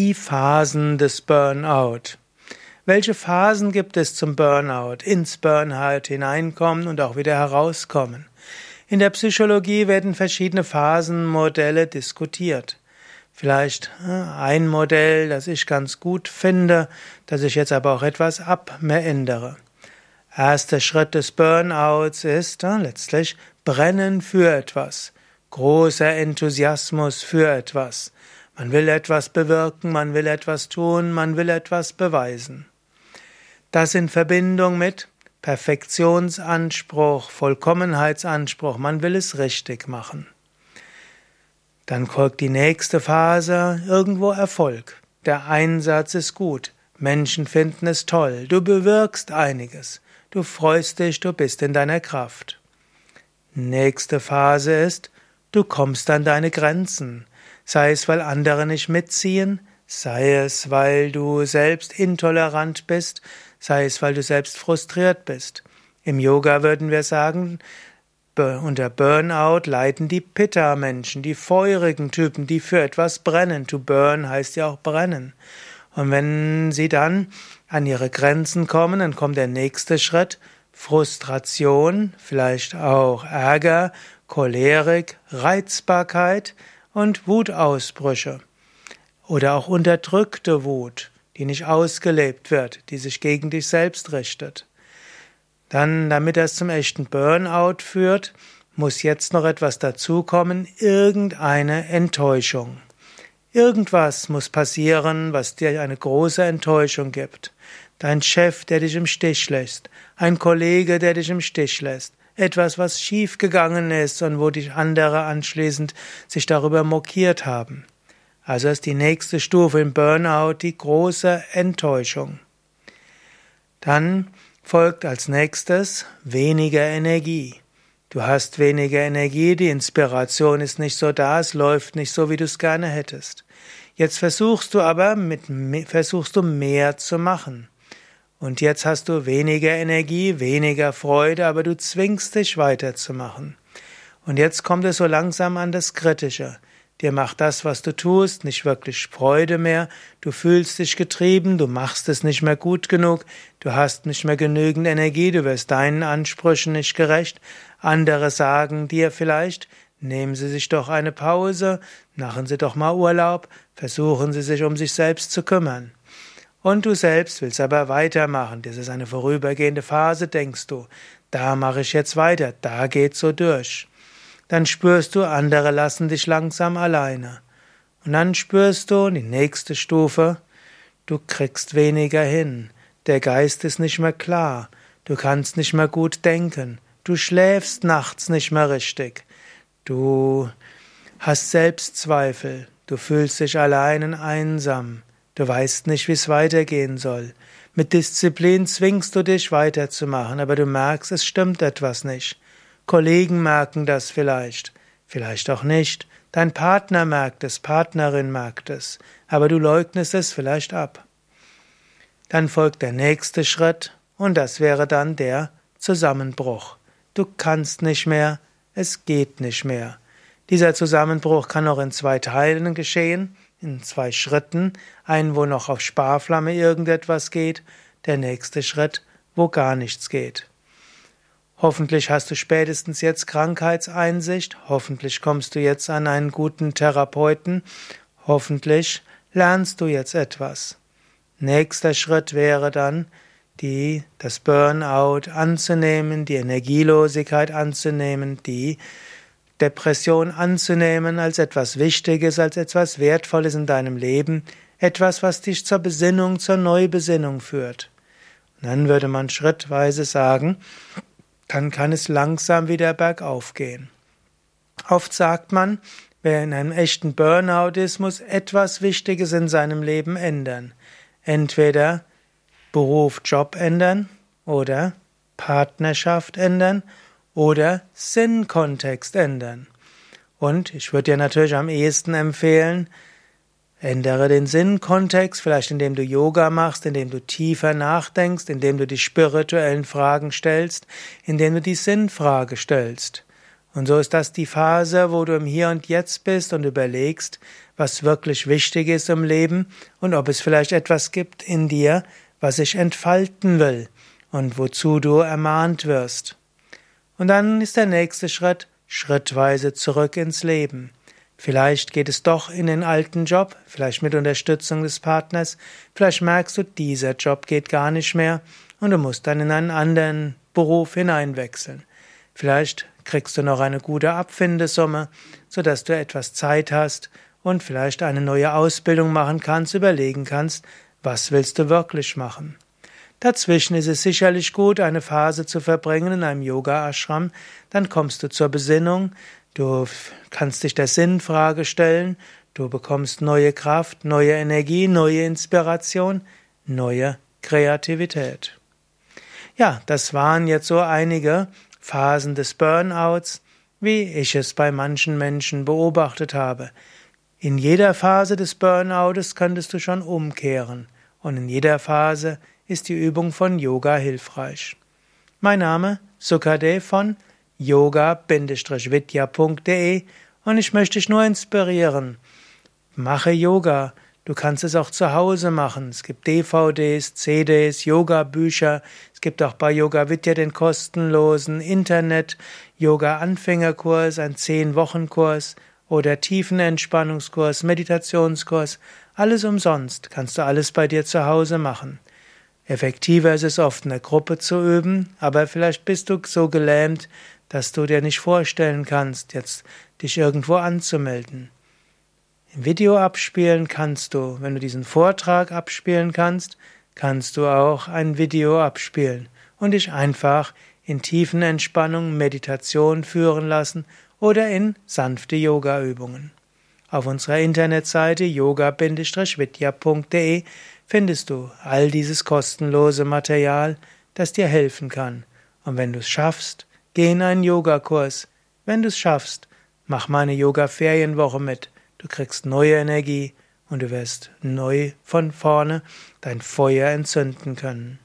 Die Phasen des Burnout. Welche Phasen gibt es zum Burnout? Ins Burnout hineinkommen und auch wieder herauskommen. In der Psychologie werden verschiedene Phasenmodelle diskutiert. Vielleicht äh, ein Modell, das ich ganz gut finde, das ich jetzt aber auch etwas abändere. Erster Schritt des Burnouts ist äh, letztlich Brennen für etwas, großer Enthusiasmus für etwas. Man will etwas bewirken, man will etwas tun, man will etwas beweisen. Das in Verbindung mit Perfektionsanspruch, Vollkommenheitsanspruch, man will es richtig machen. Dann folgt die nächste Phase, irgendwo Erfolg. Der Einsatz ist gut, Menschen finden es toll, du bewirkst einiges, du freust dich, du bist in deiner Kraft. Nächste Phase ist, du kommst an deine Grenzen, sei es weil andere nicht mitziehen, sei es weil du selbst intolerant bist, sei es weil du selbst frustriert bist. Im Yoga würden wir sagen, unter Burnout leiden die Pitta-Menschen, die feurigen Typen, die für etwas brennen. To burn heißt ja auch brennen. Und wenn sie dann an ihre Grenzen kommen, dann kommt der nächste Schritt, Frustration, vielleicht auch Ärger, Cholerik, Reizbarkeit und Wutausbrüche. Oder auch unterdrückte Wut die nicht ausgelebt wird, die sich gegen dich selbst richtet. Dann, damit das zum echten Burnout führt, muss jetzt noch etwas dazukommen, irgendeine Enttäuschung. Irgendwas muss passieren, was dir eine große Enttäuschung gibt. Dein Chef, der dich im Stich lässt, ein Kollege, der dich im Stich lässt, etwas, was schiefgegangen ist und wo dich andere anschließend sich darüber mokiert haben. Also ist die nächste Stufe im Burnout die große Enttäuschung. Dann folgt als nächstes weniger Energie. Du hast weniger Energie, die Inspiration ist nicht so da, es läuft nicht so, wie du es gerne hättest. Jetzt versuchst du aber mit, versuchst du mehr zu machen. Und jetzt hast du weniger Energie, weniger Freude, aber du zwingst dich weiterzumachen. Und jetzt kommt es so langsam an das Kritische. Dir macht das, was du tust, nicht wirklich Freude mehr, du fühlst dich getrieben, du machst es nicht mehr gut genug, du hast nicht mehr genügend Energie, du wirst deinen Ansprüchen nicht gerecht. Andere sagen dir vielleicht, nehmen Sie sich doch eine Pause, machen Sie doch mal Urlaub, versuchen Sie sich um sich selbst zu kümmern. Und du selbst willst aber weitermachen, das ist eine vorübergehende Phase, denkst du, da mache ich jetzt weiter, da geht's so durch. Dann spürst du, andere lassen dich langsam alleine. Und dann spürst du die nächste Stufe, du kriegst weniger hin, der Geist ist nicht mehr klar, du kannst nicht mehr gut denken, du schläfst nachts nicht mehr richtig, du hast Selbstzweifel, du fühlst dich allein einsam, du weißt nicht, wie es weitergehen soll. Mit Disziplin zwingst du dich weiterzumachen, aber du merkst, es stimmt etwas nicht. Kollegen merken das vielleicht, vielleicht auch nicht. Dein Partner merkt es, Partnerin merkt es, aber du leugnest es vielleicht ab. Dann folgt der nächste Schritt und das wäre dann der Zusammenbruch. Du kannst nicht mehr, es geht nicht mehr. Dieser Zusammenbruch kann auch in zwei Teilen geschehen, in zwei Schritten, einen, wo noch auf Sparflamme irgendetwas geht, der nächste Schritt, wo gar nichts geht. Hoffentlich hast du spätestens jetzt Krankheitseinsicht, hoffentlich kommst du jetzt an einen guten Therapeuten, hoffentlich lernst du jetzt etwas. Nächster Schritt wäre dann, die, das Burnout anzunehmen, die Energielosigkeit anzunehmen, die Depression anzunehmen als etwas Wichtiges, als etwas Wertvolles in deinem Leben, etwas, was dich zur Besinnung, zur Neubesinnung führt. Und dann würde man schrittweise sagen, dann kann es langsam wieder bergauf gehen. Oft sagt man, wer in einem echten Burnout ist, muss etwas Wichtiges in seinem Leben ändern. Entweder Beruf, Job ändern oder Partnerschaft ändern oder Sinnkontext ändern. Und ich würde dir natürlich am ehesten empfehlen, Ändere den Sinnkontext, vielleicht indem du Yoga machst, indem du tiefer nachdenkst, indem du die spirituellen Fragen stellst, indem du die Sinnfrage stellst. Und so ist das die Phase, wo du im Hier und Jetzt bist und überlegst, was wirklich wichtig ist im Leben und ob es vielleicht etwas gibt in dir, was sich entfalten will und wozu du ermahnt wirst. Und dann ist der nächste Schritt schrittweise zurück ins Leben. Vielleicht geht es doch in den alten Job, vielleicht mit Unterstützung des Partners, vielleicht merkst du, dieser Job geht gar nicht mehr und du musst dann in einen anderen Beruf hineinwechseln. Vielleicht kriegst du noch eine gute Abfindesumme, sodass du etwas Zeit hast und vielleicht eine neue Ausbildung machen kannst, überlegen kannst, was willst du wirklich machen. Dazwischen ist es sicherlich gut, eine Phase zu verbringen in einem Yoga-Ashram, dann kommst du zur Besinnung, du kannst dich der Sinnfrage stellen, du bekommst neue Kraft, neue Energie, neue Inspiration, neue Kreativität. Ja, das waren jetzt so einige Phasen des Burnouts, wie ich es bei manchen Menschen beobachtet habe. In jeder Phase des Burnouts könntest du schon umkehren und in jeder Phase ist die Übung von Yoga hilfreich. Mein Name Sukade von yoga-vidya.de und ich möchte dich nur inspirieren. Mache Yoga, Du kannst es auch zu Hause machen. Es gibt DVDs, CDs, Yoga-Bücher. Es gibt auch bei Yoga Vidya den kostenlosen Internet-Yoga-Anfängerkurs, ein 10-Wochen-Kurs oder Tiefenentspannungskurs, Meditationskurs. Alles umsonst. Kannst du alles bei dir zu Hause machen. Effektiver ist es oft, in der Gruppe zu üben, aber vielleicht bist du so gelähmt, dass du dir nicht vorstellen kannst, jetzt dich irgendwo anzumelden. Im Video abspielen kannst du, wenn du diesen Vortrag abspielen kannst, kannst du auch ein Video abspielen und dich einfach in tiefen Entspannung, Meditation führen lassen oder in sanfte Yoga-Übungen. Auf unserer Internetseite yoga-vidya.de findest du all dieses kostenlose Material, das dir helfen kann. Und wenn du es schaffst, geh in einen Yogakurs. Wenn du es schaffst, mach meine Yoga-Ferienwoche mit. Du kriegst neue Energie und du wirst neu von vorne dein Feuer entzünden können.